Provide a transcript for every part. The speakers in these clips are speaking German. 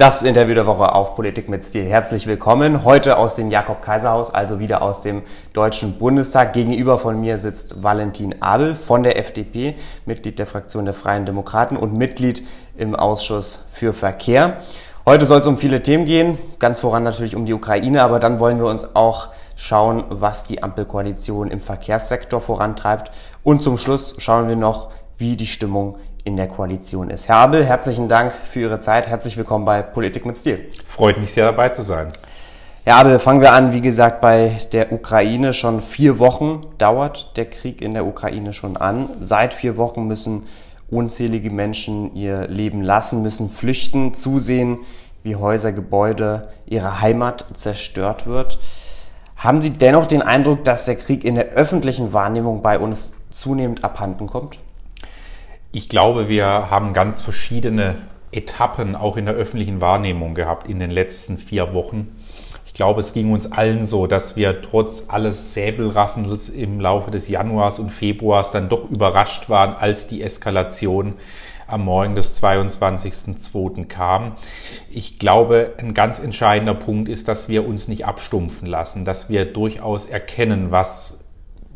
Das Interview der Woche auf Politik mit Stil. Herzlich willkommen. Heute aus dem Jakob-Kaiser-Haus, also wieder aus dem Deutschen Bundestag. Gegenüber von mir sitzt Valentin Abel von der FDP, Mitglied der Fraktion der Freien Demokraten und Mitglied im Ausschuss für Verkehr. Heute soll es um viele Themen gehen, ganz voran natürlich um die Ukraine, aber dann wollen wir uns auch schauen, was die Ampelkoalition im Verkehrssektor vorantreibt. Und zum Schluss schauen wir noch, wie die Stimmung in der Koalition ist. Herr Abel, herzlichen Dank für Ihre Zeit. Herzlich willkommen bei Politik mit Stil. Freut mich sehr dabei zu sein. Herr Abel, fangen wir an. Wie gesagt, bei der Ukraine schon vier Wochen dauert der Krieg in der Ukraine schon an. Seit vier Wochen müssen unzählige Menschen ihr Leben lassen, müssen flüchten, zusehen, wie Häuser, Gebäude, ihre Heimat zerstört wird. Haben Sie dennoch den Eindruck, dass der Krieg in der öffentlichen Wahrnehmung bei uns zunehmend abhanden kommt? Ich glaube, wir haben ganz verschiedene Etappen auch in der öffentlichen Wahrnehmung gehabt in den letzten vier Wochen. Ich glaube, es ging uns allen so, dass wir trotz alles Säbelrassens im Laufe des Januars und Februars dann doch überrascht waren, als die Eskalation am Morgen des 22.02. kam. Ich glaube, ein ganz entscheidender Punkt ist, dass wir uns nicht abstumpfen lassen, dass wir durchaus erkennen, was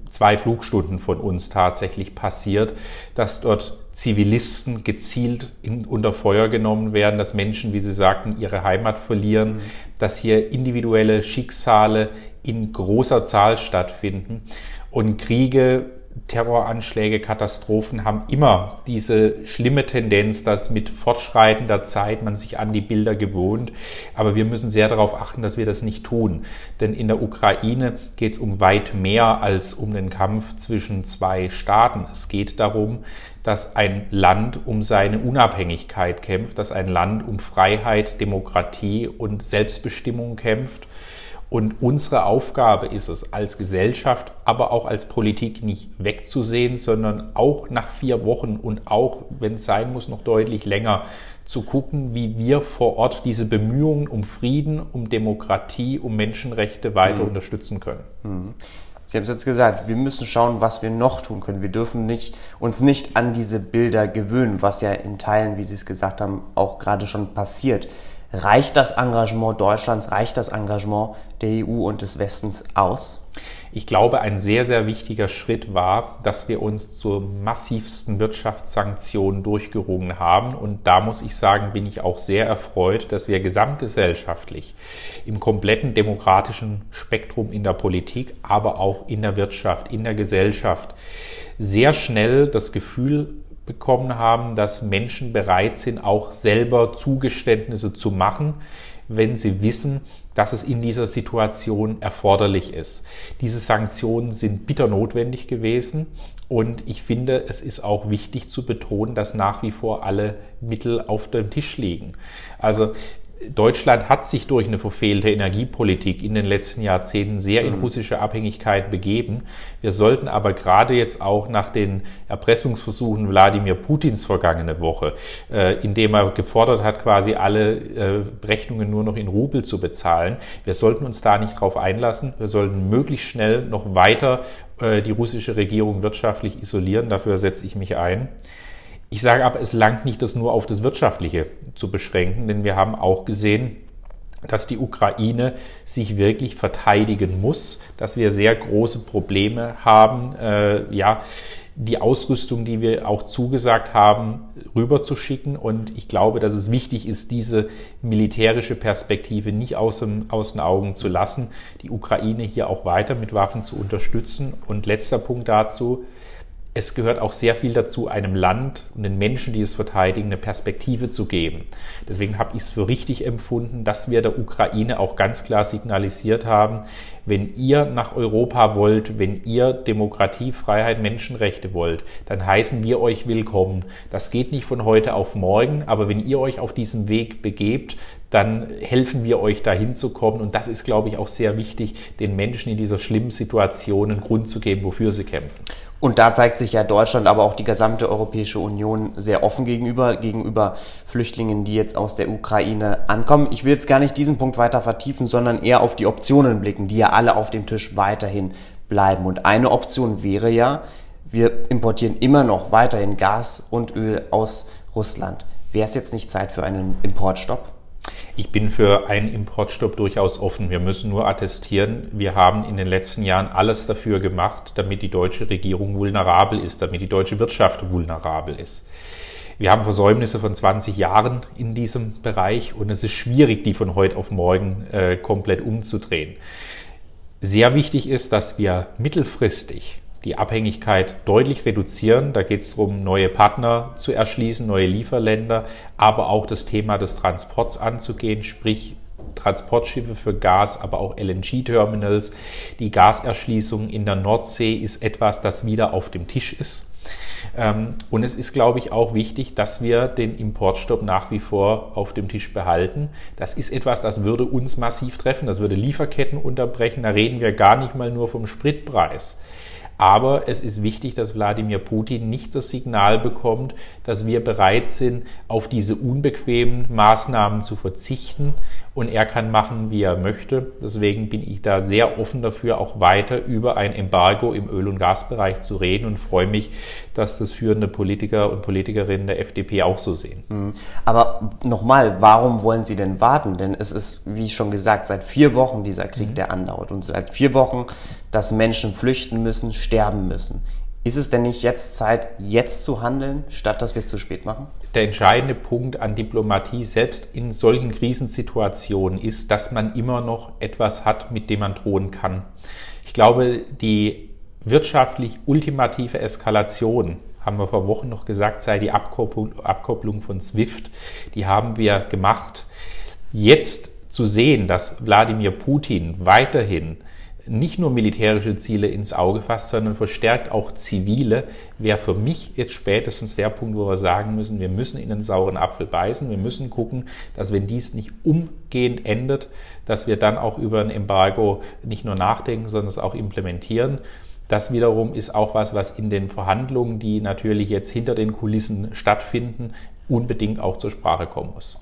zwei Flugstunden von uns tatsächlich passiert, dass dort Zivilisten gezielt in, unter Feuer genommen werden, dass Menschen, wie Sie sagten, ihre Heimat verlieren, mhm. dass hier individuelle Schicksale in großer Zahl stattfinden und Kriege Terroranschläge, Katastrophen haben immer diese schlimme Tendenz, dass mit fortschreitender Zeit man sich an die Bilder gewohnt. Aber wir müssen sehr darauf achten, dass wir das nicht tun. Denn in der Ukraine geht es um weit mehr als um den Kampf zwischen zwei Staaten. Es geht darum, dass ein Land um seine Unabhängigkeit kämpft, dass ein Land um Freiheit, Demokratie und Selbstbestimmung kämpft und unsere Aufgabe ist es als Gesellschaft, aber auch als Politik nicht wegzusehen, sondern auch nach vier Wochen und auch, wenn es sein muss, noch deutlich länger zu gucken, wie wir vor Ort diese Bemühungen um Frieden, um Demokratie, um Menschenrechte weiter mhm. unterstützen können. Mhm. Sie haben es jetzt gesagt, wir müssen schauen, was wir noch tun können. Wir dürfen nicht, uns nicht an diese Bilder gewöhnen, was ja in Teilen, wie Sie es gesagt haben, auch gerade schon passiert. Reicht das Engagement Deutschlands, reicht das Engagement der EU und des Westens aus? Ich glaube, ein sehr, sehr wichtiger Schritt war, dass wir uns zur massivsten Wirtschaftssanktionen durchgerungen haben. Und da muss ich sagen, bin ich auch sehr erfreut, dass wir gesamtgesellschaftlich im kompletten demokratischen Spektrum in der Politik, aber auch in der Wirtschaft, in der Gesellschaft sehr schnell das Gefühl bekommen haben, dass Menschen bereit sind, auch selber Zugeständnisse zu machen, wenn sie wissen, dass es in dieser Situation erforderlich ist. Diese Sanktionen sind bitter notwendig gewesen und ich finde, es ist auch wichtig zu betonen, dass nach wie vor alle Mittel auf dem Tisch liegen. Also Deutschland hat sich durch eine verfehlte Energiepolitik in den letzten Jahrzehnten sehr in mhm. russische Abhängigkeit begeben. Wir sollten aber gerade jetzt auch nach den Erpressungsversuchen Wladimir Putins vergangene Woche, äh, indem er gefordert hat, quasi alle äh, Rechnungen nur noch in Rubel zu bezahlen, wir sollten uns da nicht drauf einlassen. Wir sollten möglichst schnell noch weiter äh, die russische Regierung wirtschaftlich isolieren. Dafür setze ich mich ein. Ich sage aber, es langt nicht, das nur auf das Wirtschaftliche zu beschränken, denn wir haben auch gesehen, dass die Ukraine sich wirklich verteidigen muss, dass wir sehr große Probleme haben, äh, ja, die Ausrüstung, die wir auch zugesagt haben, rüberzuschicken. Und ich glaube, dass es wichtig ist, diese militärische Perspektive nicht aus, dem, aus den Augen zu lassen, die Ukraine hier auch weiter mit Waffen zu unterstützen. Und letzter Punkt dazu, es gehört auch sehr viel dazu, einem Land und den Menschen, die es verteidigen, eine Perspektive zu geben. Deswegen habe ich es für richtig empfunden, dass wir der Ukraine auch ganz klar signalisiert haben, wenn ihr nach Europa wollt, wenn ihr Demokratie, Freiheit, Menschenrechte wollt, dann heißen wir euch willkommen. Das geht nicht von heute auf morgen, aber wenn ihr euch auf diesem Weg begebt, dann helfen wir euch dahin zu kommen. Und das ist, glaube ich, auch sehr wichtig, den Menschen in dieser schlimmen Situation einen Grund zu geben, wofür sie kämpfen. Und da zeigt sich ja Deutschland, aber auch die gesamte Europäische Union sehr offen gegenüber, gegenüber Flüchtlingen, die jetzt aus der Ukraine ankommen. Ich will jetzt gar nicht diesen Punkt weiter vertiefen, sondern eher auf die Optionen blicken, die ja alle auf dem Tisch weiterhin bleiben. Und eine Option wäre ja, wir importieren immer noch weiterhin Gas und Öl aus Russland. Wäre es jetzt nicht Zeit für einen Importstopp? Ich bin für einen Importstopp durchaus offen. Wir müssen nur attestieren, wir haben in den letzten Jahren alles dafür gemacht, damit die deutsche Regierung vulnerabel ist, damit die deutsche Wirtschaft vulnerabel ist. Wir haben Versäumnisse von 20 Jahren in diesem Bereich und es ist schwierig, die von heute auf morgen äh, komplett umzudrehen. Sehr wichtig ist, dass wir mittelfristig die Abhängigkeit deutlich reduzieren. Da geht es darum, neue Partner zu erschließen, neue Lieferländer, aber auch das Thema des Transports anzugehen, sprich Transportschiffe für Gas, aber auch LNG-Terminals. Die Gaserschließung in der Nordsee ist etwas, das wieder auf dem Tisch ist. Ähm, und es ist, glaube ich, auch wichtig, dass wir den Importstopp nach wie vor auf dem Tisch behalten. Das ist etwas, das würde uns massiv treffen. Das würde Lieferketten unterbrechen. Da reden wir gar nicht mal nur vom Spritpreis. Aber es ist wichtig, dass Wladimir Putin nicht das Signal bekommt, dass wir bereit sind, auf diese unbequemen Maßnahmen zu verzichten und er kann machen, wie er möchte. Deswegen bin ich da sehr offen dafür, auch weiter über ein Embargo im Öl- und Gasbereich zu reden und freue mich, dass das führende Politiker und Politikerinnen der FDP auch so sehen. Mhm. Aber nochmal, warum wollen Sie denn warten? Denn es ist, wie schon gesagt, seit vier Wochen dieser Krieg, mhm. der andauert und seit vier Wochen, dass Menschen flüchten müssen, sterben müssen. Ist es denn nicht jetzt Zeit, jetzt zu handeln, statt dass wir es zu spät machen? Der entscheidende Punkt an Diplomatie, selbst in solchen Krisensituationen, ist, dass man immer noch etwas hat, mit dem man drohen kann. Ich glaube, die wirtschaftlich ultimative Eskalation, haben wir vor Wochen noch gesagt, sei die Abkopplung von SWIFT. Die haben wir gemacht. Jetzt zu sehen, dass Wladimir Putin weiterhin nicht nur militärische Ziele ins Auge fasst, sondern verstärkt auch zivile, wäre für mich jetzt spätestens der Punkt, wo wir sagen müssen, wir müssen in den sauren Apfel beißen, wir müssen gucken, dass wenn dies nicht umgehend endet, dass wir dann auch über ein Embargo nicht nur nachdenken, sondern es auch implementieren. Das wiederum ist auch was, was in den Verhandlungen, die natürlich jetzt hinter den Kulissen stattfinden, unbedingt auch zur Sprache kommen muss.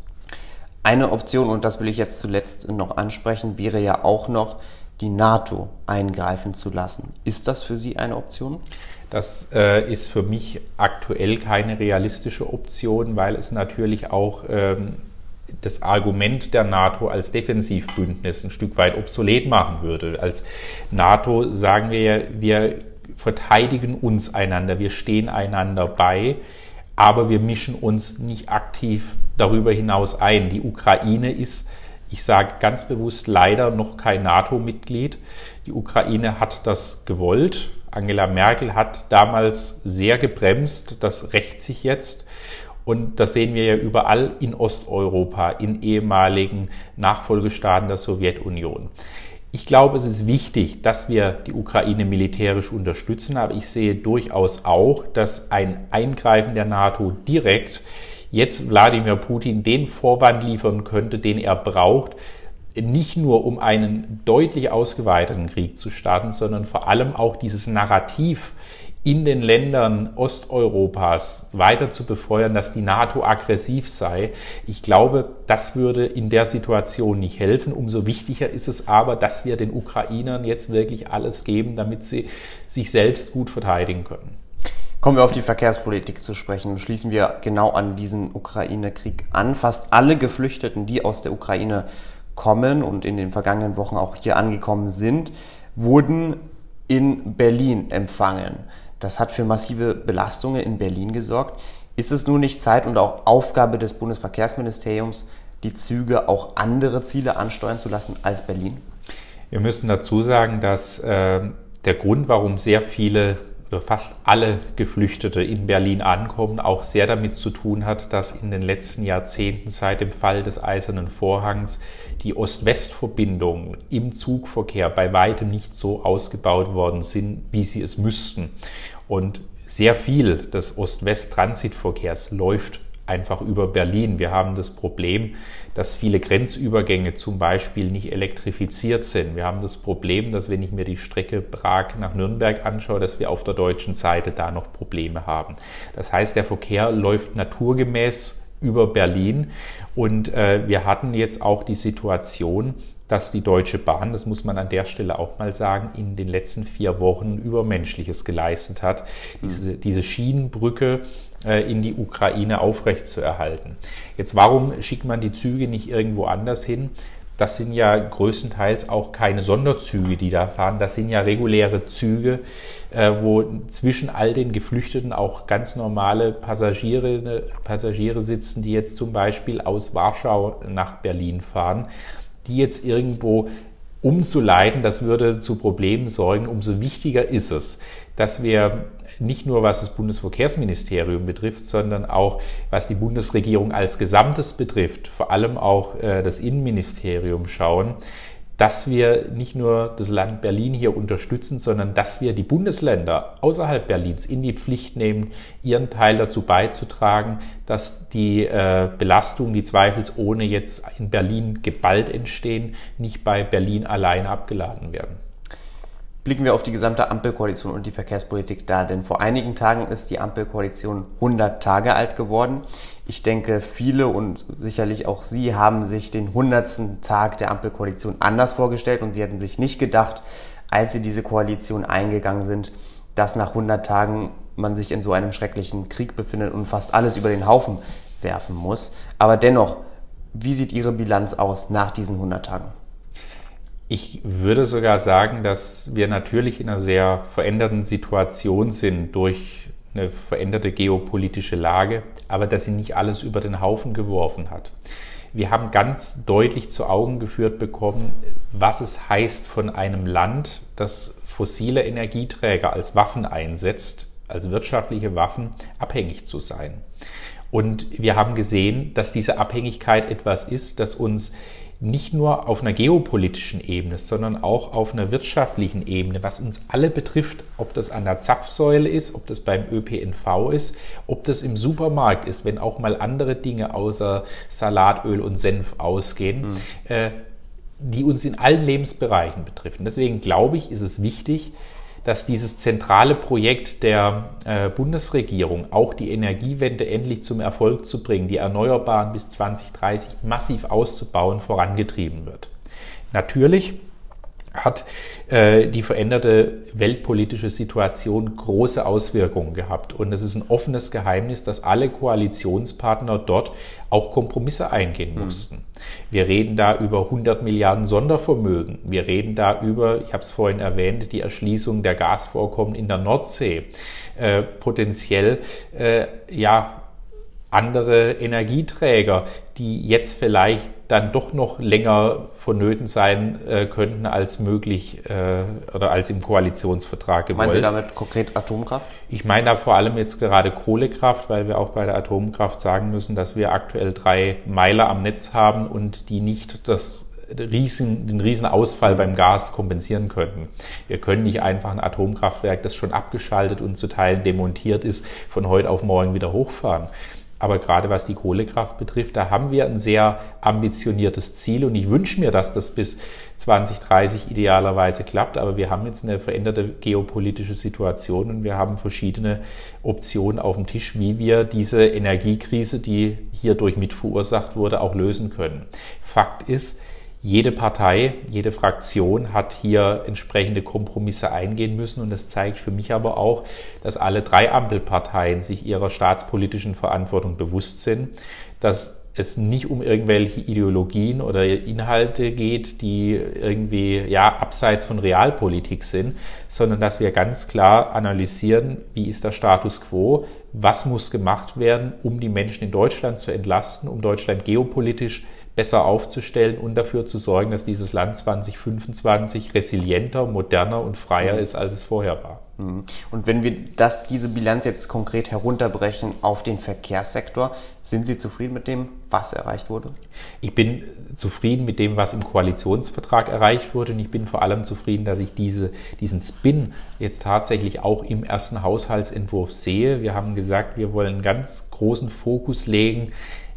Eine Option, und das will ich jetzt zuletzt noch ansprechen, wäre ja auch noch, die NATO eingreifen zu lassen. Ist das für Sie eine Option? Das äh, ist für mich aktuell keine realistische Option, weil es natürlich auch ähm, das Argument der NATO als Defensivbündnis ein Stück weit obsolet machen würde. Als NATO sagen wir, wir verteidigen uns einander, wir stehen einander bei, aber wir mischen uns nicht aktiv darüber hinaus ein. Die Ukraine ist ich sage ganz bewusst leider noch kein NATO-Mitglied. Die Ukraine hat das gewollt. Angela Merkel hat damals sehr gebremst. Das rächt sich jetzt. Und das sehen wir ja überall in Osteuropa, in ehemaligen Nachfolgestaaten der Sowjetunion. Ich glaube, es ist wichtig, dass wir die Ukraine militärisch unterstützen, aber ich sehe durchaus auch, dass ein Eingreifen der NATO direkt jetzt Wladimir Putin den Vorwand liefern könnte, den er braucht, nicht nur um einen deutlich ausgeweiteten Krieg zu starten, sondern vor allem auch dieses Narrativ in den Ländern Osteuropas weiter zu befeuern, dass die NATO aggressiv sei. Ich glaube, das würde in der Situation nicht helfen. Umso wichtiger ist es aber, dass wir den Ukrainern jetzt wirklich alles geben, damit sie sich selbst gut verteidigen können. Kommen wir auf die Verkehrspolitik zu sprechen. Schließen wir genau an diesen Ukraine-Krieg an. Fast alle Geflüchteten, die aus der Ukraine kommen und in den vergangenen Wochen auch hier angekommen sind, wurden in Berlin empfangen. Das hat für massive Belastungen in Berlin gesorgt. Ist es nun nicht Zeit und auch Aufgabe des Bundesverkehrsministeriums, die Züge auch andere Ziele ansteuern zu lassen als Berlin? Wir müssen dazu sagen, dass äh, der Grund, warum sehr viele fast alle Geflüchtete in Berlin ankommen, auch sehr damit zu tun hat, dass in den letzten Jahrzehnten seit dem Fall des Eisernen Vorhangs die Ost-West-Verbindungen im Zugverkehr bei weitem nicht so ausgebaut worden sind, wie sie es müssten. Und sehr viel des Ost-West-Transitverkehrs läuft einfach über Berlin. Wir haben das Problem, dass viele Grenzübergänge zum Beispiel nicht elektrifiziert sind. Wir haben das Problem, dass wenn ich mir die Strecke Prag nach Nürnberg anschaue, dass wir auf der deutschen Seite da noch Probleme haben. Das heißt, der Verkehr läuft naturgemäß über Berlin und äh, wir hatten jetzt auch die Situation, dass die Deutsche Bahn, das muss man an der Stelle auch mal sagen, in den letzten vier Wochen Übermenschliches geleistet hat. Diese, diese Schienenbrücke in die Ukraine aufrechtzuerhalten. Jetzt, warum schickt man die Züge nicht irgendwo anders hin? Das sind ja größtenteils auch keine Sonderzüge, die da fahren. Das sind ja reguläre Züge, äh, wo zwischen all den Geflüchteten auch ganz normale Passagiere, Passagiere sitzen, die jetzt zum Beispiel aus Warschau nach Berlin fahren, die jetzt irgendwo umzuleiten, das würde zu Problemen sorgen. Umso wichtiger ist es, dass wir nicht nur was das Bundesverkehrsministerium betrifft, sondern auch was die Bundesregierung als Gesamtes betrifft, vor allem auch äh, das Innenministerium schauen, dass wir nicht nur das Land Berlin hier unterstützen, sondern dass wir die Bundesländer außerhalb Berlins in die Pflicht nehmen, ihren Teil dazu beizutragen, dass die äh, Belastungen, die zweifelsohne jetzt in Berlin geballt entstehen, nicht bei Berlin allein abgeladen werden. Blicken wir auf die gesamte Ampelkoalition und die Verkehrspolitik da, denn vor einigen Tagen ist die Ampelkoalition 100 Tage alt geworden. Ich denke, viele und sicherlich auch Sie haben sich den 100. Tag der Ampelkoalition anders vorgestellt und Sie hätten sich nicht gedacht, als Sie diese Koalition eingegangen sind, dass nach 100 Tagen man sich in so einem schrecklichen Krieg befindet und fast alles über den Haufen werfen muss. Aber dennoch, wie sieht Ihre Bilanz aus nach diesen 100 Tagen? Ich würde sogar sagen, dass wir natürlich in einer sehr veränderten Situation sind durch eine veränderte geopolitische Lage, aber dass sie nicht alles über den Haufen geworfen hat. Wir haben ganz deutlich zu Augen geführt bekommen, was es heißt, von einem Land, das fossile Energieträger als Waffen einsetzt, als wirtschaftliche Waffen, abhängig zu sein. Und wir haben gesehen, dass diese Abhängigkeit etwas ist, das uns nicht nur auf einer geopolitischen Ebene, sondern auch auf einer wirtschaftlichen Ebene, was uns alle betrifft, ob das an der Zapfsäule ist, ob das beim ÖPNV ist, ob das im Supermarkt ist, wenn auch mal andere Dinge außer Salatöl und Senf ausgehen, mhm. äh, die uns in allen Lebensbereichen betreffen. Deswegen glaube ich, ist es wichtig, dass dieses zentrale Projekt der äh, Bundesregierung, auch die Energiewende endlich zum Erfolg zu bringen, die Erneuerbaren bis 2030 massiv auszubauen, vorangetrieben wird. Natürlich hat äh, die veränderte weltpolitische Situation große Auswirkungen gehabt. Und es ist ein offenes Geheimnis, dass alle Koalitionspartner dort auch Kompromisse eingehen mhm. mussten. Wir reden da über 100 Milliarden Sondervermögen. Wir reden da über, ich habe es vorhin erwähnt, die Erschließung der Gasvorkommen in der Nordsee. Äh, potenziell, äh, ja, andere Energieträger, die jetzt vielleicht dann doch noch länger vonnöten sein äh, könnten als möglich äh, oder als im Koalitionsvertrag gewollt. Meinen Sie damit konkret Atomkraft? Ich meine da vor allem jetzt gerade Kohlekraft, weil wir auch bei der Atomkraft sagen müssen, dass wir aktuell drei Meiler am Netz haben und die nicht das Riesen, den Riesenausfall beim Gas kompensieren könnten. Wir können nicht einfach ein Atomkraftwerk, das schon abgeschaltet und zu Teilen demontiert ist, von heute auf morgen wieder hochfahren. Aber gerade was die Kohlekraft betrifft, da haben wir ein sehr ambitioniertes Ziel und ich wünsche mir, dass das bis 2030 idealerweise klappt. Aber wir haben jetzt eine veränderte geopolitische Situation und wir haben verschiedene Optionen auf dem Tisch, wie wir diese Energiekrise, die hierdurch mit verursacht wurde, auch lösen können. Fakt ist, jede Partei, jede Fraktion hat hier entsprechende Kompromisse eingehen müssen. Und das zeigt für mich aber auch, dass alle drei Ampelparteien sich ihrer staatspolitischen Verantwortung bewusst sind, dass es nicht um irgendwelche Ideologien oder Inhalte geht, die irgendwie ja abseits von Realpolitik sind, sondern dass wir ganz klar analysieren, wie ist der Status quo, was muss gemacht werden, um die Menschen in Deutschland zu entlasten, um Deutschland geopolitisch besser aufzustellen und dafür zu sorgen, dass dieses Land 2025 resilienter, moderner und freier mhm. ist, als es vorher war. Mhm. Und wenn wir das, diese Bilanz jetzt konkret herunterbrechen auf den Verkehrssektor, sind Sie zufrieden mit dem, was erreicht wurde? Ich bin zufrieden mit dem, was im Koalitionsvertrag erreicht wurde und ich bin vor allem zufrieden, dass ich diese, diesen Spin jetzt tatsächlich auch im ersten Haushaltsentwurf sehe. Wir haben gesagt, wir wollen einen ganz großen Fokus legen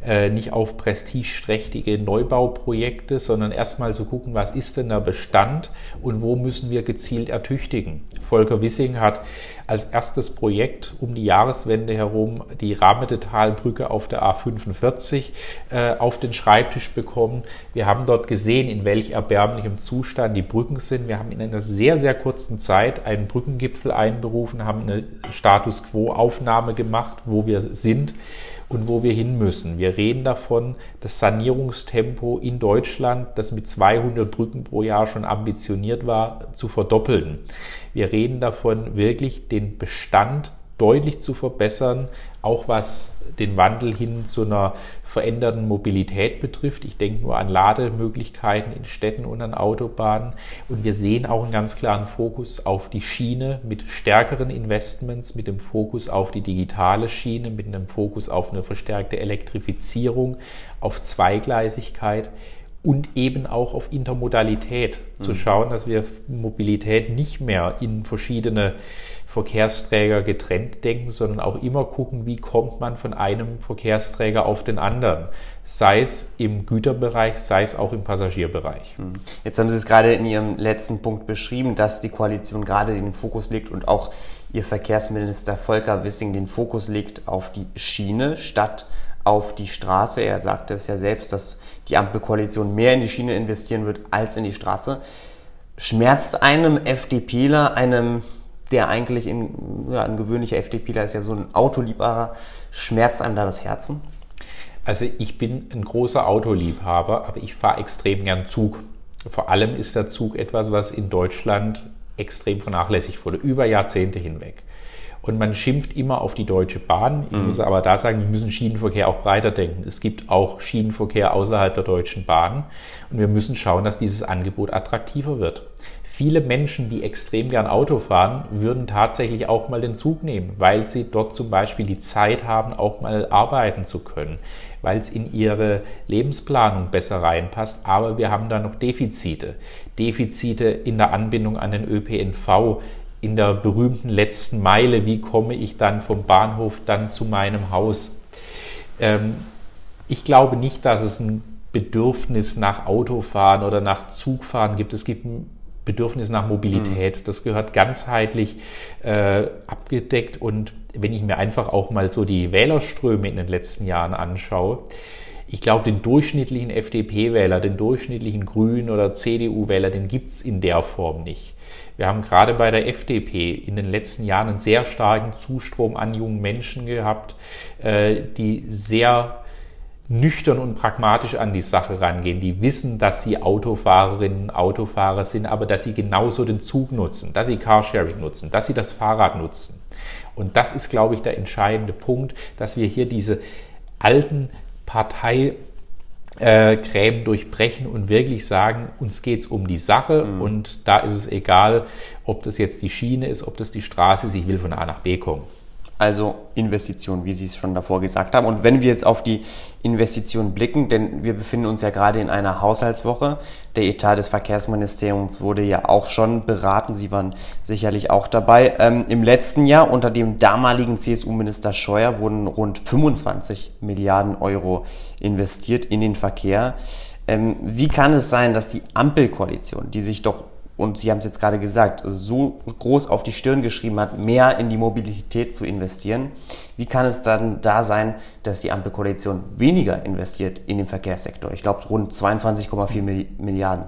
äh, nicht auf prestigeträchtige Neubauprojekte, sondern erstmal so gucken, was ist denn der Bestand und wo müssen wir gezielt ertüchtigen. Volker Wissing hat als erstes Projekt um die Jahreswende herum die Rahmedetalbrücke auf der A45 äh, auf den Schreibtisch bekommen. Wir haben dort gesehen, in welch erbärmlichem Zustand die Brücken sind. Wir haben in einer sehr, sehr kurzen Zeit einen Brückengipfel einberufen, haben eine Status Quo-Aufnahme gemacht, wo wir sind und wo wir hin müssen. Wir reden davon, das Sanierungstempo in Deutschland, das mit 200 Brücken pro Jahr schon ambitioniert war, zu verdoppeln. Wir reden davon, wirklich den Bestand deutlich zu verbessern, auch was den Wandel hin zu einer veränderten Mobilität betrifft. Ich denke nur an Lademöglichkeiten in Städten und an Autobahnen. Und wir sehen auch einen ganz klaren Fokus auf die Schiene mit stärkeren Investments, mit dem Fokus auf die digitale Schiene, mit einem Fokus auf eine verstärkte Elektrifizierung, auf Zweigleisigkeit und eben auch auf Intermodalität mhm. zu schauen, dass wir Mobilität nicht mehr in verschiedene Verkehrsträger getrennt denken, sondern auch immer gucken, wie kommt man von einem Verkehrsträger auf den anderen, sei es im Güterbereich, sei es auch im Passagierbereich. Mhm. Jetzt haben Sie es gerade in Ihrem letzten Punkt beschrieben, dass die Koalition gerade den Fokus legt und auch Ihr Verkehrsminister Volker Wissing den Fokus legt auf die Schiene statt auf die Straße. Er sagte es ja selbst, dass die Ampelkoalition mehr in die Schiene investieren wird als in die Straße. Schmerzt einem FDPler, einem, der eigentlich in, ja, ein gewöhnlicher FDPler ist ja so ein Autoliebhaber, schmerzt einem da das Herzen? Also ich bin ein großer Autoliebhaber, aber ich fahre extrem gern Zug. Vor allem ist der Zug etwas, was in Deutschland extrem vernachlässigt wurde, über Jahrzehnte hinweg. Und man schimpft immer auf die Deutsche Bahn. Ich mhm. muss aber da sagen, wir müssen Schienenverkehr auch breiter denken. Es gibt auch Schienenverkehr außerhalb der Deutschen Bahn. Und wir müssen schauen, dass dieses Angebot attraktiver wird. Viele Menschen, die extrem gern Auto fahren, würden tatsächlich auch mal den Zug nehmen, weil sie dort zum Beispiel die Zeit haben, auch mal arbeiten zu können, weil es in ihre Lebensplanung besser reinpasst. Aber wir haben da noch Defizite. Defizite in der Anbindung an den ÖPNV, in der berühmten letzten Meile, wie komme ich dann vom Bahnhof dann zu meinem Haus. Ähm, ich glaube nicht, dass es ein Bedürfnis nach Autofahren oder nach Zugfahren gibt. Es gibt ein Bedürfnis nach Mobilität. Mhm. Das gehört ganzheitlich äh, abgedeckt. Und wenn ich mir einfach auch mal so die Wählerströme in den letzten Jahren anschaue, ich glaube, den durchschnittlichen FDP-Wähler, den durchschnittlichen Grünen oder CDU-Wähler, den gibt es in der Form nicht. Wir haben gerade bei der FDP in den letzten Jahren einen sehr starken Zustrom an jungen Menschen gehabt, äh, die sehr nüchtern und pragmatisch an die Sache rangehen, die wissen, dass sie Autofahrerinnen, Autofahrer sind, aber dass sie genauso den Zug nutzen, dass sie Carsharing nutzen, dass sie das Fahrrad nutzen. Und das ist, glaube ich, der entscheidende Punkt, dass wir hier diese alten Partei äh, Gräben durchbrechen und wirklich sagen, uns geht's um die Sache mhm. und da ist es egal, ob das jetzt die Schiene ist, ob das die Straße ist, ich will von A nach B kommen also Investitionen, wie Sie es schon davor gesagt haben. Und wenn wir jetzt auf die Investitionen blicken, denn wir befinden uns ja gerade in einer Haushaltswoche, der Etat des Verkehrsministeriums wurde ja auch schon beraten, Sie waren sicherlich auch dabei. Ähm, Im letzten Jahr unter dem damaligen CSU-Minister Scheuer wurden rund 25 Milliarden Euro investiert in den Verkehr. Ähm, wie kann es sein, dass die Ampelkoalition, die sich doch und Sie haben es jetzt gerade gesagt, so groß auf die Stirn geschrieben hat, mehr in die Mobilität zu investieren. Wie kann es dann da sein, dass die Ampelkoalition weniger investiert in den Verkehrssektor? Ich glaube, rund 22,4 Milliarden.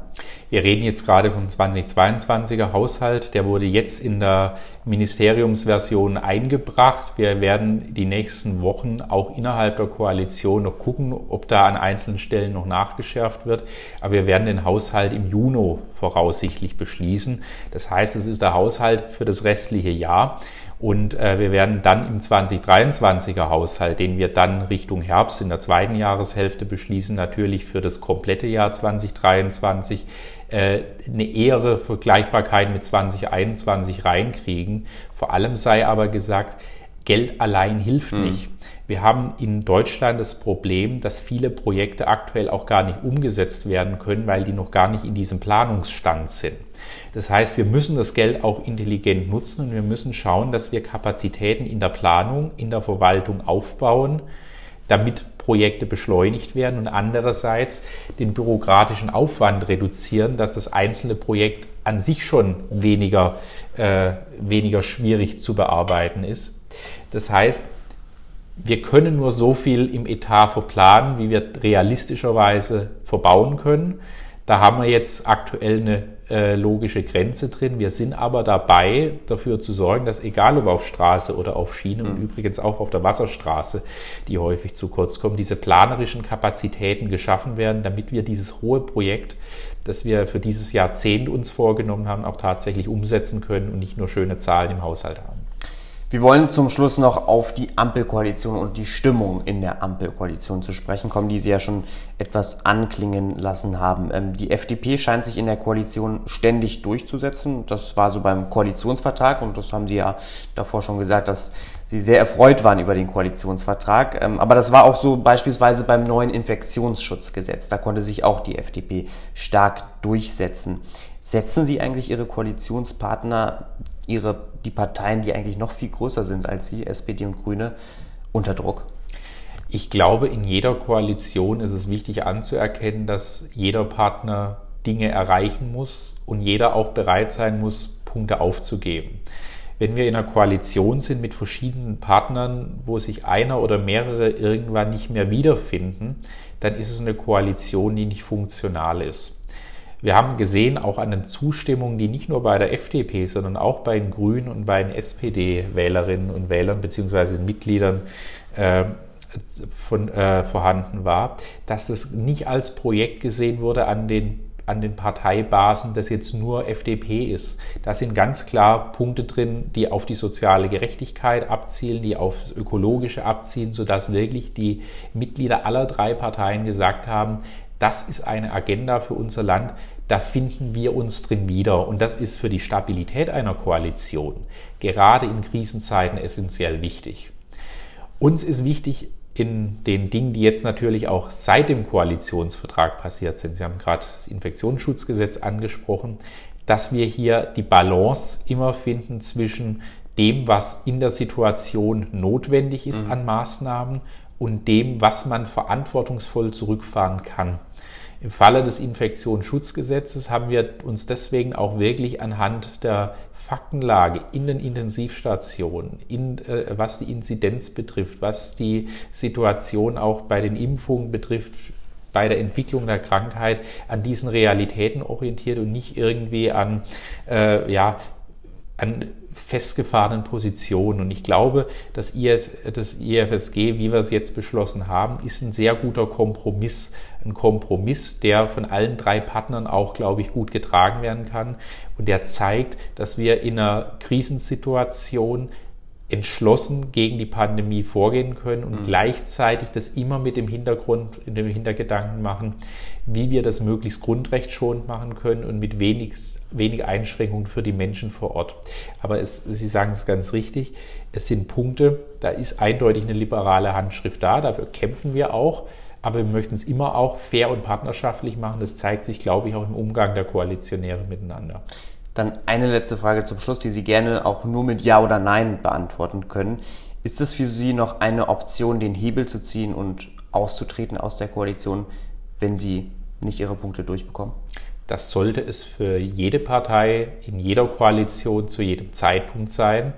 Wir reden jetzt gerade vom 2022er Haushalt. Der wurde jetzt in der Ministeriumsversion eingebracht. Wir werden die nächsten Wochen auch innerhalb der Koalition noch gucken, ob da an einzelnen Stellen noch nachgeschärft wird. Aber wir werden den Haushalt im Juni voraussichtlich beschließen. Das heißt, es ist der Haushalt für das restliche Jahr. Und äh, wir werden dann im 2023er Haushalt, den wir dann Richtung Herbst in der zweiten Jahreshälfte beschließen, natürlich für das komplette Jahr 2023 äh, eine ehre Vergleichbarkeit mit 2021 reinkriegen. Vor allem sei aber gesagt, Geld allein hilft mhm. nicht. Wir haben in Deutschland das Problem, dass viele Projekte aktuell auch gar nicht umgesetzt werden können, weil die noch gar nicht in diesem Planungsstand sind. Das heißt, wir müssen das Geld auch intelligent nutzen und wir müssen schauen, dass wir Kapazitäten in der Planung, in der Verwaltung aufbauen, damit Projekte beschleunigt werden und andererseits den bürokratischen Aufwand reduzieren, dass das einzelne Projekt an sich schon weniger, äh, weniger schwierig zu bearbeiten ist. Das heißt, wir können nur so viel im Etat verplanen, wie wir realistischerweise verbauen können. Da haben wir jetzt aktuell eine äh, logische Grenze drin. Wir sind aber dabei, dafür zu sorgen, dass egal ob auf Straße oder auf Schiene mhm. und übrigens auch auf der Wasserstraße, die häufig zu kurz kommen, diese planerischen Kapazitäten geschaffen werden, damit wir dieses hohe Projekt, das wir für dieses Jahrzehnt uns vorgenommen haben, auch tatsächlich umsetzen können und nicht nur schöne Zahlen im Haushalt haben. Wir wollen zum Schluss noch auf die Ampelkoalition und die Stimmung in der Ampelkoalition zu sprechen kommen, die Sie ja schon etwas anklingen lassen haben. Ähm, die FDP scheint sich in der Koalition ständig durchzusetzen. Das war so beim Koalitionsvertrag und das haben Sie ja davor schon gesagt, dass Sie sehr erfreut waren über den Koalitionsvertrag. Ähm, aber das war auch so beispielsweise beim neuen Infektionsschutzgesetz. Da konnte sich auch die FDP stark durchsetzen. Setzen Sie eigentlich Ihre Koalitionspartner ihre, die Parteien, die eigentlich noch viel größer sind als sie, SPD und Grüne, unter Druck? Ich glaube, in jeder Koalition ist es wichtig anzuerkennen, dass jeder Partner Dinge erreichen muss und jeder auch bereit sein muss, Punkte aufzugeben. Wenn wir in einer Koalition sind mit verschiedenen Partnern, wo sich einer oder mehrere irgendwann nicht mehr wiederfinden, dann ist es eine Koalition, die nicht funktional ist. Wir haben gesehen, auch an den Zustimmungen, die nicht nur bei der FDP, sondern auch bei den Grünen und bei den SPD-Wählerinnen und Wählern beziehungsweise Mitgliedern äh, von, äh, vorhanden war, dass das nicht als Projekt gesehen wurde an den an den Parteibasen, das jetzt nur FDP ist. Da sind ganz klar Punkte drin, die auf die soziale Gerechtigkeit abzielen, die aufs Ökologische abzielen, sodass wirklich die Mitglieder aller drei Parteien gesagt haben, das ist eine Agenda für unser Land, da finden wir uns drin wieder. Und das ist für die Stabilität einer Koalition gerade in Krisenzeiten essentiell wichtig. Uns ist wichtig in den Dingen, die jetzt natürlich auch seit dem Koalitionsvertrag passiert sind. Sie haben gerade das Infektionsschutzgesetz angesprochen, dass wir hier die Balance immer finden zwischen dem, was in der Situation notwendig ist mhm. an Maßnahmen und dem, was man verantwortungsvoll zurückfahren kann. Im Falle des Infektionsschutzgesetzes haben wir uns deswegen auch wirklich anhand der Faktenlage in den Intensivstationen, in, äh, was die Inzidenz betrifft, was die Situation auch bei den Impfungen betrifft, bei der Entwicklung der Krankheit an diesen Realitäten orientiert und nicht irgendwie an, äh, ja, an festgefahrenen Positionen. Und ich glaube, das, IS, das IFSG, wie wir es jetzt beschlossen haben, ist ein sehr guter Kompromiss. Ein Kompromiss, der von allen drei Partnern auch, glaube ich, gut getragen werden kann. Und der zeigt, dass wir in einer Krisensituation entschlossen gegen die Pandemie vorgehen können und mhm. gleichzeitig das immer mit dem Hintergrund, in dem Hintergedanken machen, wie wir das möglichst grundrechtsschonend machen können und mit wenig wenig Einschränkungen für die Menschen vor Ort. Aber es, Sie sagen es ganz richtig, es sind Punkte, da ist eindeutig eine liberale Handschrift da, dafür kämpfen wir auch, aber wir möchten es immer auch fair und partnerschaftlich machen. Das zeigt sich, glaube ich, auch im Umgang der Koalitionäre miteinander. Dann eine letzte Frage zum Schluss, die Sie gerne auch nur mit Ja oder Nein beantworten können. Ist es für Sie noch eine Option, den Hebel zu ziehen und auszutreten aus der Koalition, wenn Sie nicht Ihre Punkte durchbekommen? Das sollte es für jede Partei in jeder Koalition zu jedem Zeitpunkt sein.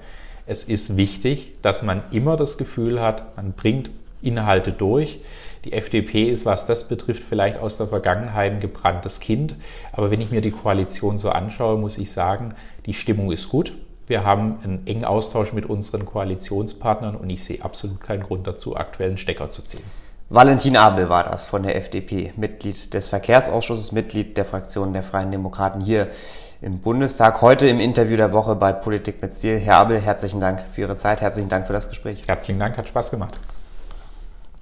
Es ist wichtig, dass man immer das Gefühl hat, man bringt Inhalte durch. Die FDP ist, was das betrifft, vielleicht aus der Vergangenheit ein gebranntes Kind. Aber wenn ich mir die Koalition so anschaue, muss ich sagen, die Stimmung ist gut. Wir haben einen engen Austausch mit unseren Koalitionspartnern und ich sehe absolut keinen Grund dazu, aktuellen Stecker zu ziehen. Valentin Abel war das von der FDP, Mitglied des Verkehrsausschusses, Mitglied der Fraktion der Freien Demokraten hier im Bundestag. Heute im Interview der Woche bei Politik mit Stil. Herr Abel, herzlichen Dank für Ihre Zeit, herzlichen Dank für das Gespräch. Herzlichen Dank, hat Spaß gemacht.